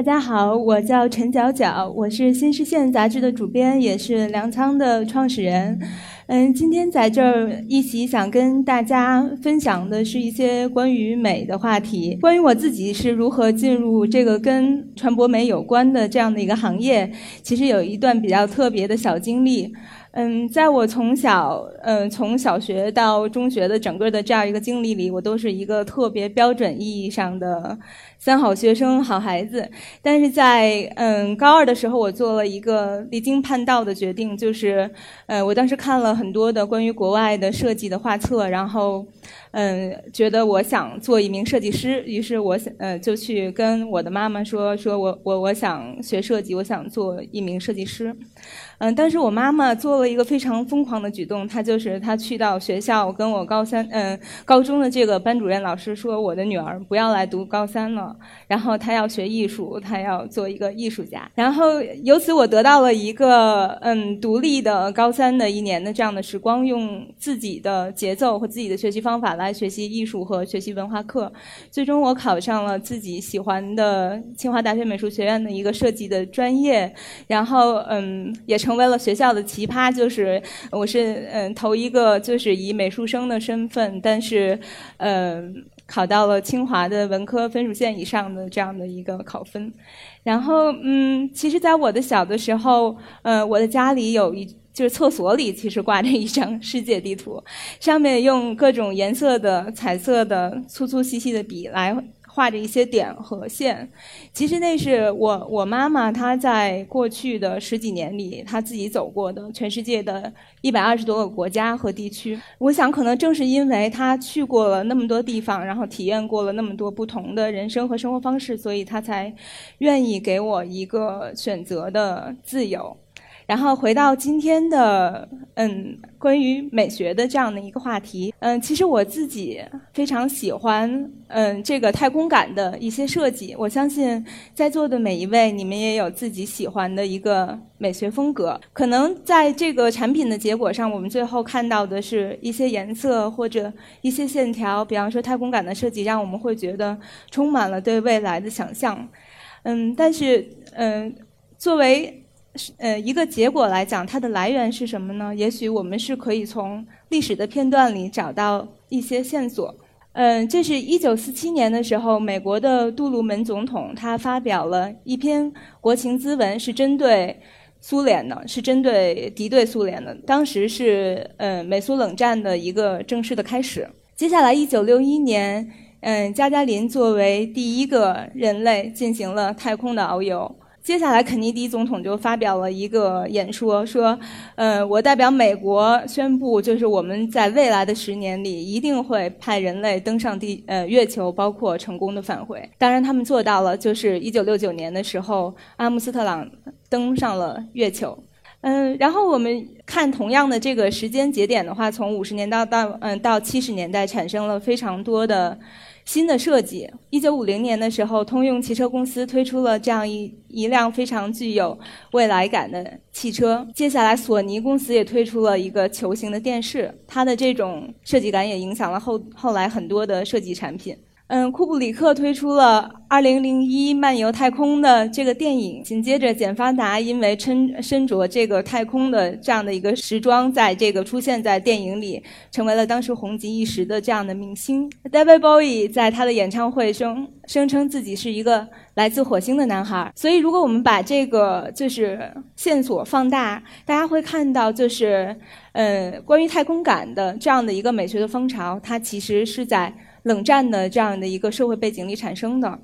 大家好，我叫陈角角，我是新视线杂志的主编，也是粮仓的创始人。嗯，今天在这儿一起想跟大家分享的是一些关于美的话题，关于我自己是如何进入这个跟传播美有关的这样的一个行业，其实有一段比较特别的小经历。嗯，在我从小，嗯，从小学到中学的整个的这样一个经历里，我都是一个特别标准意义上的三好学生、好孩子。但是在嗯高二的时候，我做了一个离经叛道的决定，就是，呃，我当时看了很多的关于国外的设计的画册，然后，嗯，觉得我想做一名设计师，于是我想，呃，就去跟我的妈妈说，说我我我想学设计，我想做一名设计师。嗯，但是我妈妈做了一个非常疯狂的举动，她就是她去到学校跟我高三，嗯，高中的这个班主任老师说，我的女儿不要来读高三了，然后她要学艺术，她要做一个艺术家。然后由此我得到了一个嗯独立的高三的一年的这样的时光，用自己的节奏和自己的学习方法来学习艺术和学习文化课。最终我考上了自己喜欢的清华大学美术学院的一个设计的专业，然后嗯也成。成为了学校的奇葩，就是我是嗯头一个就是以美术生的身份，但是嗯考到了清华的文科分数线以上的这样的一个考分。然后嗯，其实，在我的小的时候，呃，我的家里有一就是厕所里其实挂着一张世界地图，上面用各种颜色的彩色的粗粗细细的笔来。画着一些点和线，其实那是我我妈妈她在过去的十几年里，她自己走过的全世界的一百二十多个国家和地区。我想，可能正是因为她去过了那么多地方，然后体验过了那么多不同的人生和生活方式，所以她才愿意给我一个选择的自由。然后回到今天的嗯，关于美学的这样的一个话题，嗯，其实我自己非常喜欢嗯这个太空感的一些设计。我相信在座的每一位，你们也有自己喜欢的一个美学风格。可能在这个产品的结果上，我们最后看到的是一些颜色或者一些线条，比方说太空感的设计，让我们会觉得充满了对未来的想象。嗯，但是嗯，作为呃，一个结果来讲，它的来源是什么呢？也许我们是可以从历史的片段里找到一些线索。嗯，这是一九四七年的时候，美国的杜鲁门总统他发表了一篇国情咨文，是针对苏联的，是针对敌对苏联的。当时是嗯美苏冷战的一个正式的开始。接下来，一九六一年，嗯，加加林作为第一个人类进行了太空的遨游。接下来，肯尼迪总统就发表了一个演说，说：“呃，我代表美国宣布，就是我们在未来的十年里一定会派人类登上地呃月球，包括成功的返回。当然，他们做到了，就是一九六九年的时候，阿姆斯特朗登上了月球。嗯，然后我们看同样的这个时间节点的话，从五十年到到嗯到七十年代，产生了非常多的。”新的设计。一九五零年的时候，通用汽车公司推出了这样一一辆非常具有未来感的汽车。接下来，索尼公司也推出了一个球形的电视。它的这种设计感也影响了后后来很多的设计产品。嗯，库布里克推出了《二零零一漫游太空》的这个电影。紧接着，简·发达因为身身着这个太空的这样的一个时装，在这个出现在电影里，成为了当时红极一时的这样的明星。David Bowie 在他的演唱会中声称自己是一个来自火星的男孩。所以，如果我们把这个就是线索放大，大家会看到，就是嗯，关于太空感的这样的一个美学的风潮，它其实是在。冷战的这样的一个社会背景里产生的，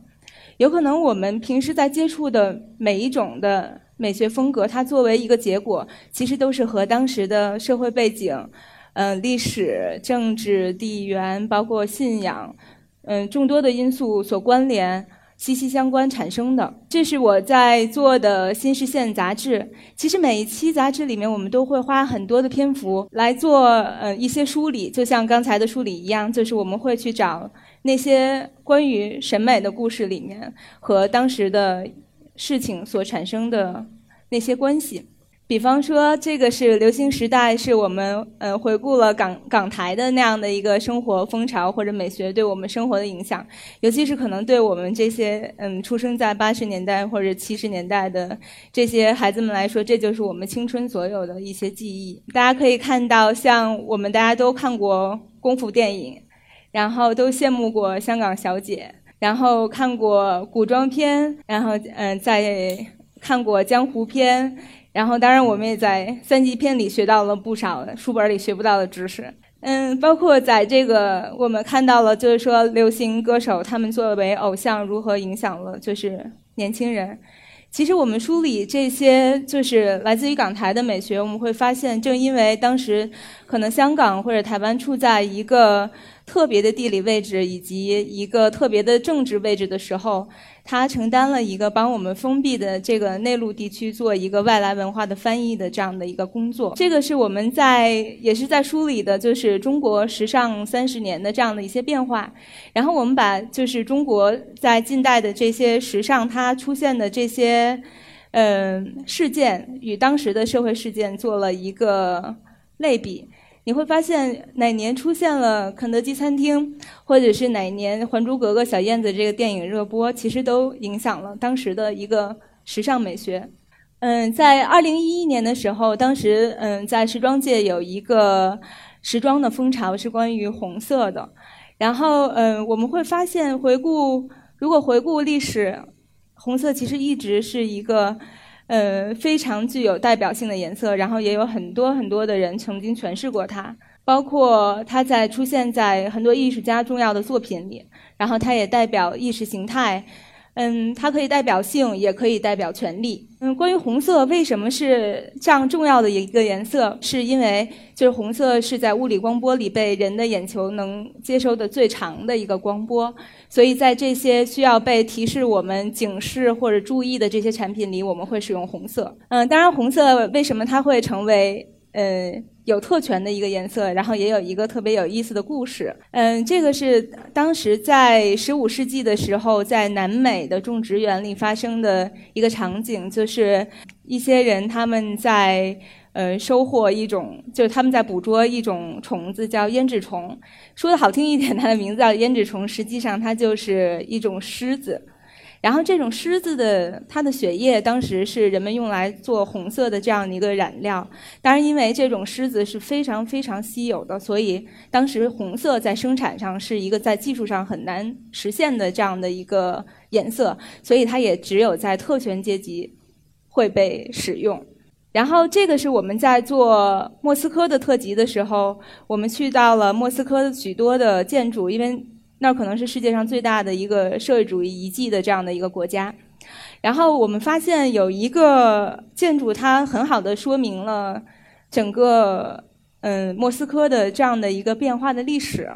有可能我们平时在接触的每一种的美学风格，它作为一个结果，其实都是和当时的社会背景、嗯历史、政治、地缘，包括信仰，嗯众多的因素所关联。息息相关产生的，这是我在做的新视线杂志。其实每一期杂志里面，我们都会花很多的篇幅来做呃一些梳理，就像刚才的梳理一样，就是我们会去找那些关于审美的故事里面和当时的事情所产生的那些关系。比方说，这个是流行时代，是我们呃回顾了港港台的那样的一个生活风潮或者美学对我们生活的影响，尤其是可能对我们这些嗯出生在八十年代或者七十年代的这些孩子们来说，这就是我们青春所有的一些记忆。大家可以看到，像我们大家都看过功夫电影，然后都羡慕过香港小姐，然后看过古装片，然后嗯在看过江湖片。然后，当然，我们也在三级片里学到了不少书本里学不到的知识。嗯，包括在这个，我们看到了，就是说，流行歌手他们作为偶像如何影响了就是年轻人。其实，我们梳理这些就是来自于港台的美学，我们会发现，正因为当时可能香港或者台湾处在一个特别的地理位置以及一个特别的政治位置的时候。他承担了一个帮我们封闭的这个内陆地区做一个外来文化的翻译的这样的一个工作。这个是我们在也是在梳理的，就是中国时尚三十年的这样的一些变化。然后我们把就是中国在近代的这些时尚它出现的这些嗯事件与当时的社会事件做了一个类比。你会发现哪年出现了肯德基餐厅，或者是哪年《还珠格格》小燕子这个电影热播，其实都影响了当时的一个时尚美学。嗯，在二零一一年的时候，当时嗯在时装界有一个时装的风潮是关于红色的。然后嗯我们会发现，回顾如果回顾历史，红色其实一直是一个。呃，非常具有代表性的颜色，然后也有很多很多的人曾经诠释过它，包括它在出现在很多艺术家重要的作品里，然后它也代表意识形态。嗯，它可以代表性，也可以代表权力。嗯，关于红色为什么是这样重要的一个颜色，是因为就是红色是在物理光波里被人的眼球能接收的最长的一个光波，所以在这些需要被提示我们警示或者注意的这些产品里，我们会使用红色。嗯，当然，红色为什么它会成为呃？有特权的一个颜色，然后也有一个特别有意思的故事。嗯，这个是当时在十五世纪的时候，在南美的种植园里发生的一个场景，就是一些人他们在呃收获一种，就是他们在捕捉一种虫子，叫胭脂虫。说的好听一点，它的名字叫胭脂虫，实际上它就是一种虱子。然后这种狮子的它的血液当时是人们用来做红色的这样的一个染料。当然，因为这种狮子是非常非常稀有的，所以当时红色在生产上是一个在技术上很难实现的这样的一个颜色，所以它也只有在特权阶级会被使用。然后这个是我们在做莫斯科的特辑的时候，我们去到了莫斯科的许多的建筑，因为。那可能是世界上最大的一个社会主义遗迹的这样的一个国家，然后我们发现有一个建筑，它很好的说明了整个嗯莫斯科的这样的一个变化的历史。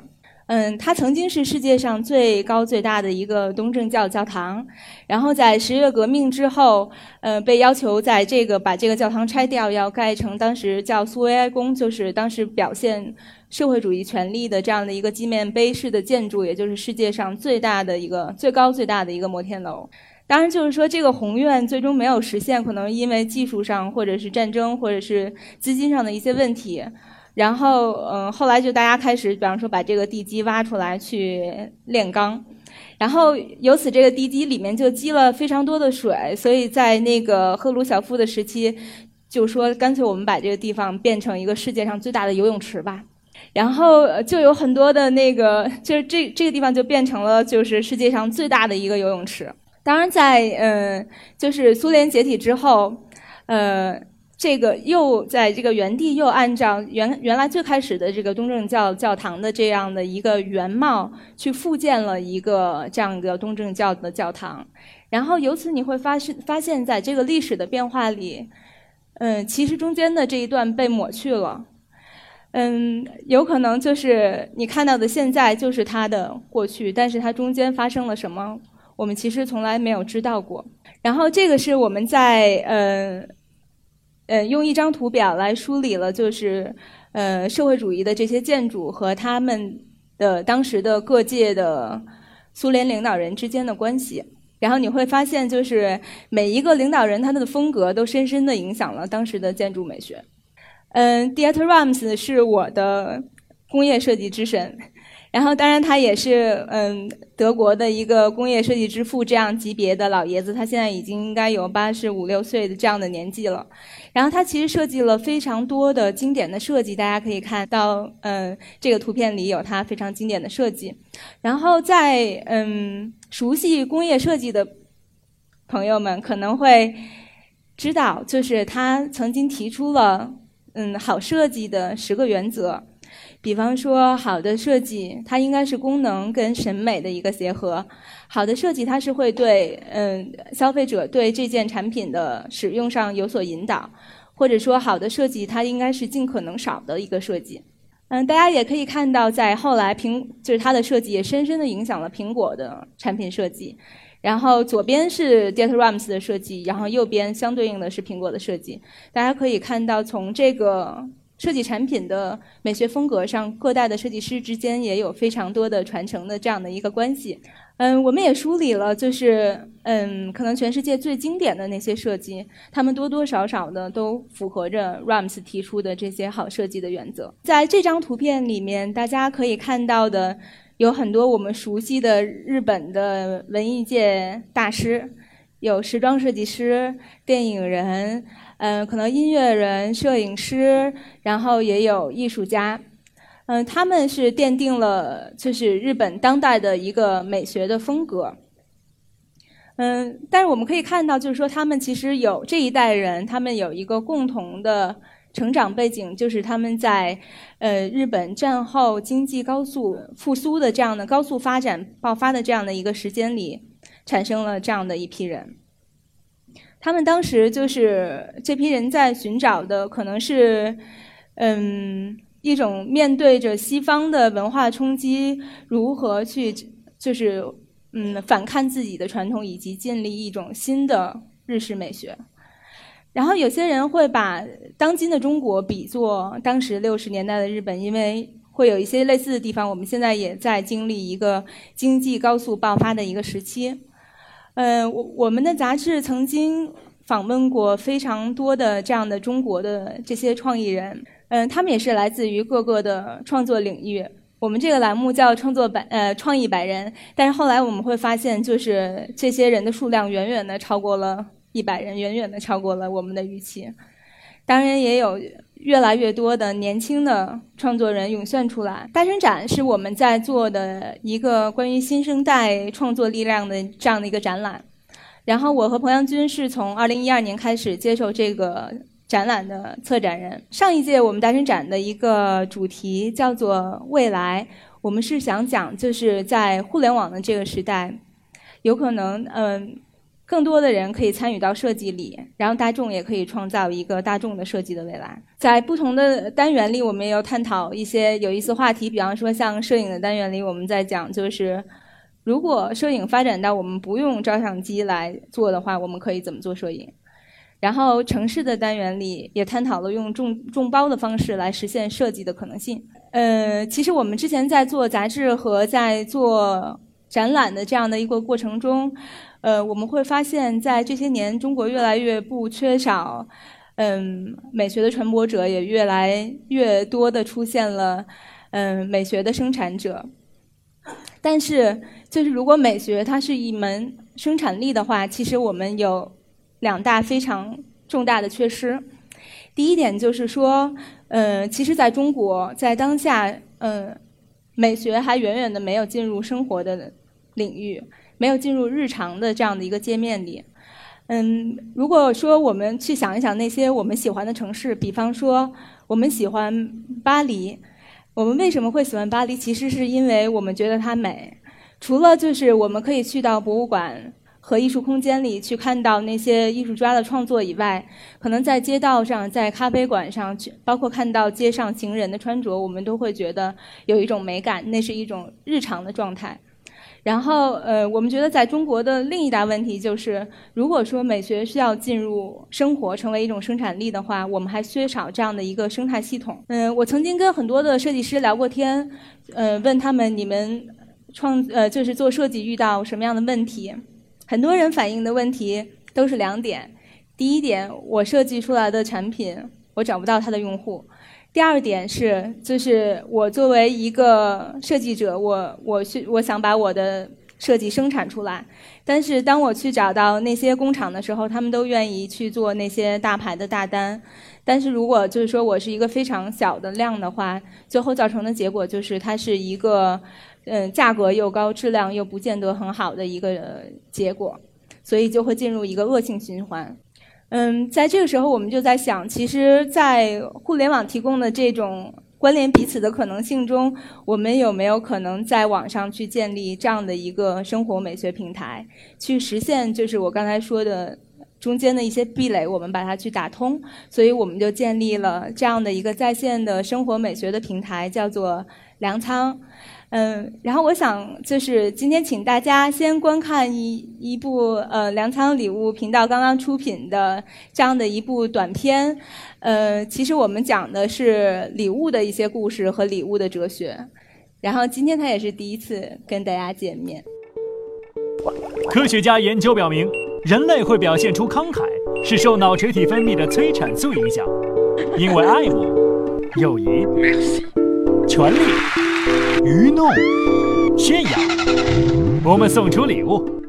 嗯，它曾经是世界上最高最大的一个东正教教堂，然后在十月革命之后，呃，被要求在这个把这个教堂拆掉，要盖成当时叫苏维埃宫，就是当时表现。社会主义权力的这样的一个纪念碑式的建筑，也就是世界上最大的一个、最高最大的一个摩天楼。当然，就是说这个宏愿最终没有实现，可能因为技术上，或者是战争，或者是资金上的一些问题。然后，嗯，后来就大家开始，比方说把这个地基挖出来去炼钢，然后由此这个地基里面就积了非常多的水，所以在那个赫鲁晓夫的时期，就说干脆我们把这个地方变成一个世界上最大的游泳池吧。然后就有很多的那个，就是这这个地方就变成了就是世界上最大的一个游泳池。当然，在嗯，就是苏联解体之后，呃，这个又在这个原地又按照原原来最开始的这个东正教教堂的这样的一个原貌去复建了一个这样一个东正教的教堂。然后由此你会发现，发现在这个历史的变化里，嗯，其实中间的这一段被抹去了。嗯，有可能就是你看到的现在就是它的过去，但是它中间发生了什么，我们其实从来没有知道过。然后这个是我们在呃呃用一张图表来梳理了，就是呃社会主义的这些建筑和他们的当时的各界的苏联领导人之间的关系。然后你会发现，就是每一个领导人他的风格都深深的影响了当时的建筑美学。嗯，Dieter Rams 是我的工业设计之神。然后，当然，他也是嗯，德国的一个工业设计之父这样级别的老爷子，他现在已经应该有八十五六岁的这样的年纪了。然后，他其实设计了非常多的经典的设计，大家可以看到，嗯，这个图片里有他非常经典的设计。然后，在嗯，熟悉工业设计的朋友们可能会知道，就是他曾经提出了嗯，好设计的十个原则。比方说，好的设计它应该是功能跟审美的一个结合。好的设计它是会对嗯消费者对这件产品的使用上有所引导，或者说好的设计它应该是尽可能少的一个设计。嗯，大家也可以看到，在后来苹就是它的设计也深深的影响了苹果的产品设计。然后左边是 Dieter Rams 的设计，然后右边相对应的是苹果的设计。大家可以看到，从这个。设计产品的美学风格上，各代的设计师之间也有非常多的传承的这样的一个关系。嗯，我们也梳理了，就是嗯，可能全世界最经典的那些设计，他们多多少少的都符合着 Rams 提出的这些好设计的原则。在这张图片里面，大家可以看到的有很多我们熟悉的日本的文艺界大师，有时装设计师、电影人。嗯，可能音乐人、摄影师，然后也有艺术家，嗯，他们是奠定了就是日本当代的一个美学的风格。嗯，但是我们可以看到，就是说他们其实有这一代人，他们有一个共同的成长背景，就是他们在呃日本战后经济高速复苏的这样的高速发展爆发的这样的一个时间里，产生了这样的一批人。他们当时就是这批人在寻找的，可能是，嗯，一种面对着西方的文化冲击，如何去就是嗯反抗自己的传统，以及建立一种新的日式美学。然后有些人会把当今的中国比作当时六十年代的日本，因为会有一些类似的地方。我们现在也在经历一个经济高速爆发的一个时期。嗯，我我们的杂志曾经访问过非常多的这样的中国的这些创意人，嗯，他们也是来自于各个的创作领域。我们这个栏目叫“创作百呃创意百人”，但是后来我们会发现，就是这些人的数量远远的超过了一百人，远远的超过了我们的预期。当然，也有越来越多的年轻的创作人涌现出来。大生展是我们在做的一个关于新生代创作力量的这样的一个展览。然后我和彭阳军是从二零一二年开始接受这个展览的策展人。上一届我们大生展的一个主题叫做未来，我们是想讲就是在互联网的这个时代，有可能嗯。更多的人可以参与到设计里，然后大众也可以创造一个大众的设计的未来。在不同的单元里，我们也有探讨一些有意思话题，比方说像摄影的单元里，我们在讲就是如果摄影发展到我们不用照相机来做的话，我们可以怎么做摄影？然后城市的单元里也探讨了用众众包的方式来实现设计的可能性。呃，其实我们之前在做杂志和在做展览的这样的一个过程中。呃，我们会发现，在这些年，中国越来越不缺少，嗯，美学的传播者，也越来越多的出现了，嗯，美学的生产者。但是，就是如果美学它是一门生产力的话，其实我们有两大非常重大的缺失。第一点就是说，嗯，其实在中国，在当下，嗯，美学还远远的没有进入生活的领域。没有进入日常的这样的一个界面里，嗯，如果说我们去想一想那些我们喜欢的城市，比方说我们喜欢巴黎，我们为什么会喜欢巴黎？其实是因为我们觉得它美。除了就是我们可以去到博物馆和艺术空间里去看到那些艺术家的创作以外，可能在街道上、在咖啡馆上去，包括看到街上行人的穿着，我们都会觉得有一种美感，那是一种日常的状态。然后，呃，我们觉得在中国的另一大问题就是，如果说美学需要进入生活，成为一种生产力的话，我们还缺少这样的一个生态系统。嗯，我曾经跟很多的设计师聊过天，呃，问他们你们创呃就是做设计遇到什么样的问题，很多人反映的问题都是两点：第一点，我设计出来的产品我找不到它的用户；第二点是，就是我作为一个设计者，我我是我想把我的设计生产出来，但是当我去找到那些工厂的时候，他们都愿意去做那些大牌的大单。但是如果就是说我是一个非常小的量的话，最后造成的结果就是它是一个，嗯，价格又高，质量又不见得很好的一个结果，所以就会进入一个恶性循环。嗯，在这个时候我们就在想，其实，在互联网提供的这种关联彼此的可能性中，我们有没有可能在网上去建立这样的一个生活美学平台，去实现就是我刚才说的。中间的一些壁垒，我们把它去打通，所以我们就建立了这样的一个在线的生活美学的平台，叫做粮仓。嗯，然后我想就是今天请大家先观看一一部呃粮仓礼物频道刚刚出品的这样的一部短片。呃，其实我们讲的是礼物的一些故事和礼物的哲学。然后今天他也是第一次跟大家见面。科学家研究表明。人类会表现出慷慨，是受脑垂体分泌的催产素影响，因为爱慕、友谊、权力、愚弄、炫耀，我们送出礼物。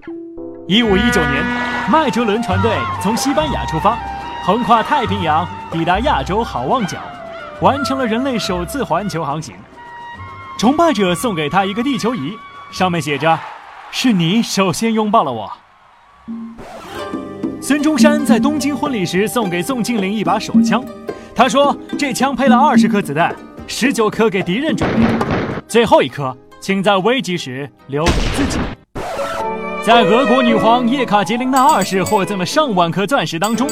一五一九年，麦哲伦船队从西班牙出发，横跨太平洋，抵达亚洲好望角，完成了人类首次环球航行。崇拜者送给他一个地球仪，上面写着：“是你首先拥抱了我。”孙中山在东京婚礼时送给宋庆龄一把手枪，他说这枪配了二十颗子弹，十九颗给敌人准备，最后一颗请在危急时留给自己。在俄国女皇叶卡捷琳娜二世获赠的上万颗钻石当中，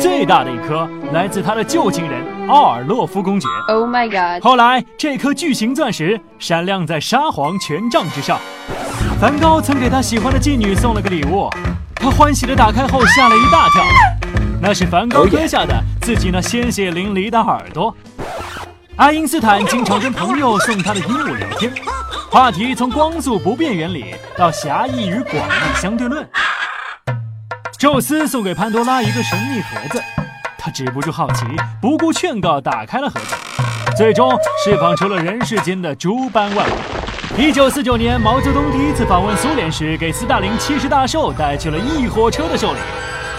最大的一颗来自她的旧情人奥尔洛夫公爵。Oh my god！后来这颗巨型钻石闪亮在沙皇权杖之上。梵高曾给他喜欢的妓女送了个礼物。他欢喜的打开后吓了一大跳，那是梵高割下的自己那鲜血淋漓的耳朵。爱因斯坦经常跟朋友送他的鹦鹉聊天，话题从光速不变原理到狭义与广义相对论。宙斯送给潘多拉一个神秘盒子，他止不住好奇，不顾劝告打开了盒子，最终释放出了人世间的诸般万物。一九四九年，毛泽东第一次访问苏联时，给斯大林七十大寿带去了一火车的寿礼：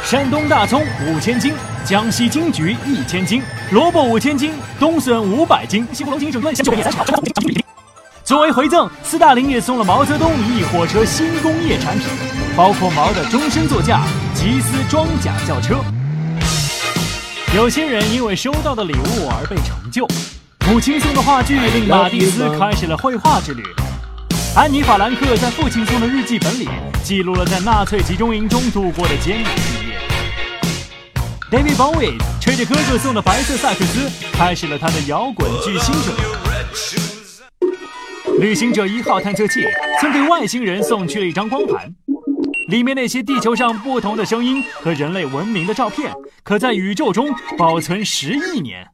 山东大葱五千斤，江西金桔一千斤，萝卜五千斤，冬笋五百斤。西湖龙井省院乡就三十作为回赠，斯大林也送了毛泽东一火车新工业产品，包括毛的终身座驾吉斯装甲轿车。有些人因为收到的礼物而被成就。母亲送的话剧令马蒂斯开始了绘画之旅。安妮·法兰克在父亲送的日记本里记录了在纳粹集中营中度过的艰难。David Bowie 吹着哥哥送的白色萨克斯，开始了他的摇滚巨星之路。旅行者一号探测器曾给外星人送去了一张光盘，里面那些地球上不同的声音和人类文明的照片，可在宇宙中保存十亿年。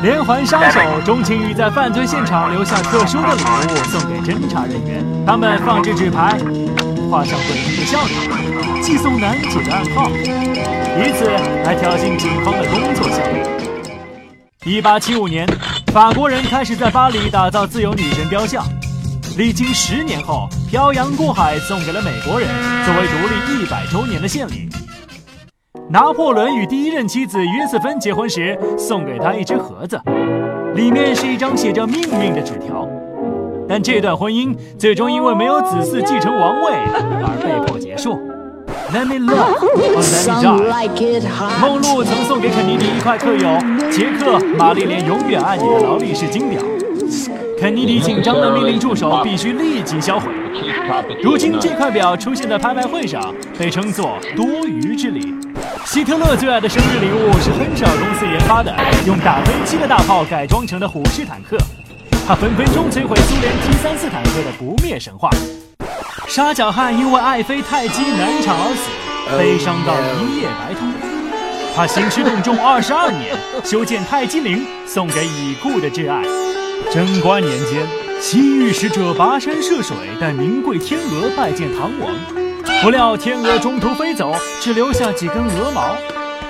连环杀手钟情于在犯罪现场留下特殊的礼物送给侦查人员，他们放置纸牌，画上诡异的笑容，寄送男主的暗号，以此来挑衅警方的工作效率。一八七五年，法国人开始在巴黎打造自由女神雕像，历经十年后，漂洋过海送给了美国人，作为独立一百周年的献礼。拿破仑与第一任妻子约瑟芬结婚时，送给他一只盒子，里面是一张写着命运的纸条。但这段婚姻最终因为没有子嗣继承王位而被迫结束。Let me love or let me die。梦露曾送给肯尼迪一块刻有“杰克，玛丽莲永远爱你”的劳力士金表，肯尼迪紧张地命令助手必须立即销毁。如今这块表出现在拍卖会上，被称作“多余之礼”。希特勒最爱的生日礼物是亨舍尔公司研发的用打飞机的大炮改装成的虎式坦克，它分分钟摧毁苏联 T 三四坦克的不灭神话。沙脚汉因为爱妃太姬难产而死，悲伤到一夜白头。他兴师动众二十二年，修建泰姬陵，送给已故的挚爱。贞观年间，西域使者跋山涉水带名贵天鹅拜见唐王。不料天鹅中途飞走，只留下几根鹅毛。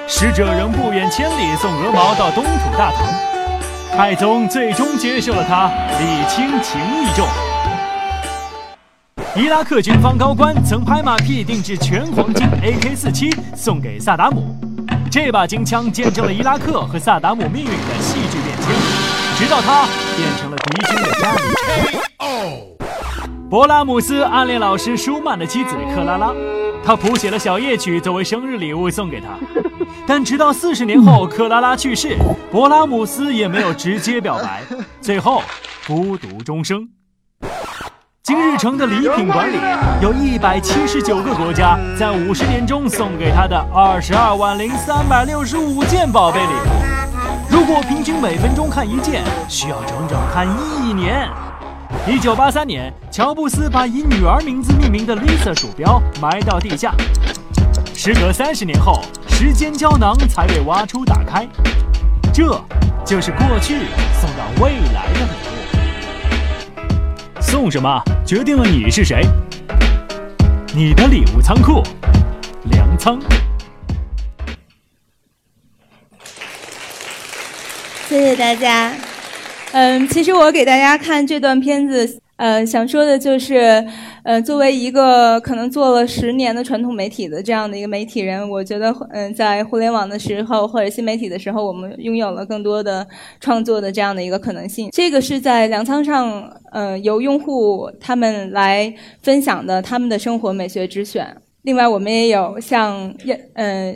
使者仍不远千里送鹅毛到东土大唐。太宗最终接受了他，礼轻情意重。伊拉克军方高官曾拍马屁定制全黄金 AK-47 送给萨达姆，这把金枪见证了伊拉克和萨达姆命运的戏剧变迁，直到它变成了敌军的家里。勃拉姆斯暗恋老师舒曼的妻子克拉拉，他谱写了小夜曲作为生日礼物送给她。但直到四十年后，克拉拉去世，勃拉姆斯也没有直接表白，最后孤独终生。今日城的礼品馆里有一百七十九个国家在五十年中送给他的二十二万零三百六十五件宝贝礼物。如果平均每分钟看一件，需要整整看一年。一九八三年，乔布斯把以女儿名字命名的 Lisa 鼠标埋到地下。时隔三十年后，时间胶囊才被挖出打开，这就是过去送到未来的礼。送什么决定了你是谁。你的礼物仓库，粮仓。谢谢大家。嗯，其实我给大家看这段片子。呃，想说的就是，呃，作为一个可能做了十年的传统媒体的这样的一个媒体人，我觉得，嗯，在互联网的时候或者新媒体的时候，我们拥有了更多的创作的这样的一个可能性。这个是在粮仓上，呃，由用户他们来分享的他们的生活美学之选。另外，我们也有像，呃。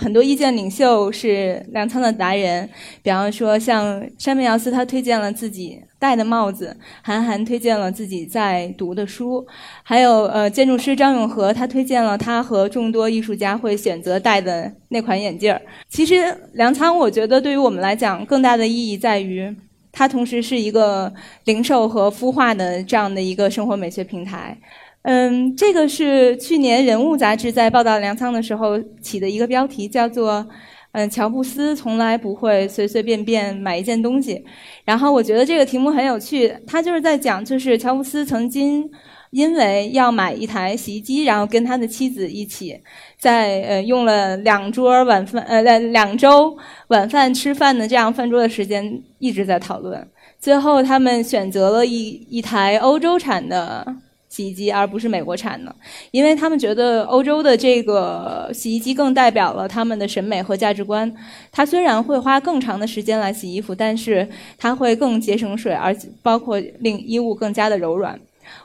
很多意见领袖是粮仓的达人，比方说像山本耀司，他推荐了自己戴的帽子；韩寒推荐了自己在读的书；还有呃建筑师张永和，他推荐了他和众多艺术家会选择戴的那款眼镜儿。其实粮仓，我觉得对于我们来讲，更大的意义在于，它同时是一个零售和孵化的这样的一个生活美学平台。嗯，这个是去年《人物》杂志在报道粮仓的时候起的一个标题，叫做“嗯，乔布斯从来不会随随便便买一件东西”。然后我觉得这个题目很有趣，他就是在讲，就是乔布斯曾经因为要买一台洗衣机，然后跟他的妻子一起在呃用了两桌晚饭呃在两周晚饭吃饭的这样饭桌的时间一直在讨论，最后他们选择了一一台欧洲产的。洗衣机，而不是美国产的，因为他们觉得欧洲的这个洗衣机更代表了他们的审美和价值观。它虽然会花更长的时间来洗衣服，但是它会更节省水，而且包括令衣物更加的柔软。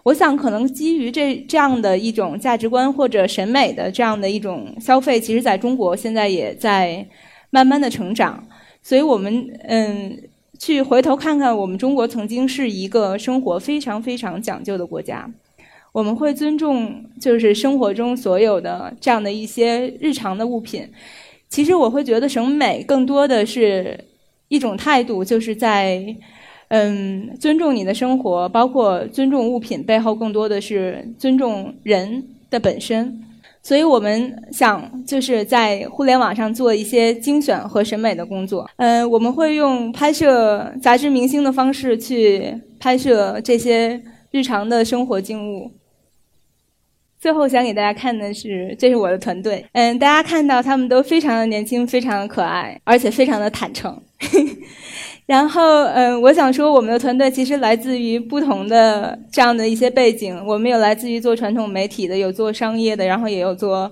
我想，可能基于这这样的一种价值观或者审美的这样的一种消费，其实在中国现在也在慢慢的成长。所以我们嗯，去回头看看，我们中国曾经是一个生活非常非常讲究的国家。我们会尊重，就是生活中所有的这样的一些日常的物品。其实我会觉得审美更多的是一种态度，就是在嗯尊重你的生活，包括尊重物品背后更多的是尊重人的本身。所以我们想就是在互联网上做一些精选和审美的工作。嗯，我们会用拍摄杂志明星的方式去拍摄这些日常的生活静物。最后想给大家看的是，这是我的团队。嗯，大家看到他们都非常的年轻，非常的可爱，而且非常的坦诚。然后，嗯，我想说，我们的团队其实来自于不同的这样的一些背景。我们有来自于做传统媒体的，有做商业的，然后也有做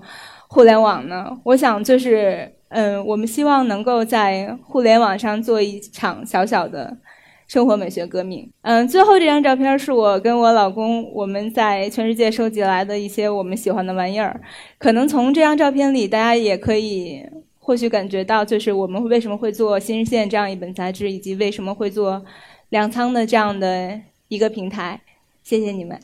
互联网的。我想就是，嗯，我们希望能够在互联网上做一场小小的。生活美学革命。嗯，最后这张照片是我跟我老公我们在全世界收集来的一些我们喜欢的玩意儿。可能从这张照片里，大家也可以或许感觉到，就是我们为什么会做《新日线》这样一本杂志，以及为什么会做粮仓的这样的一个平台。谢谢你们。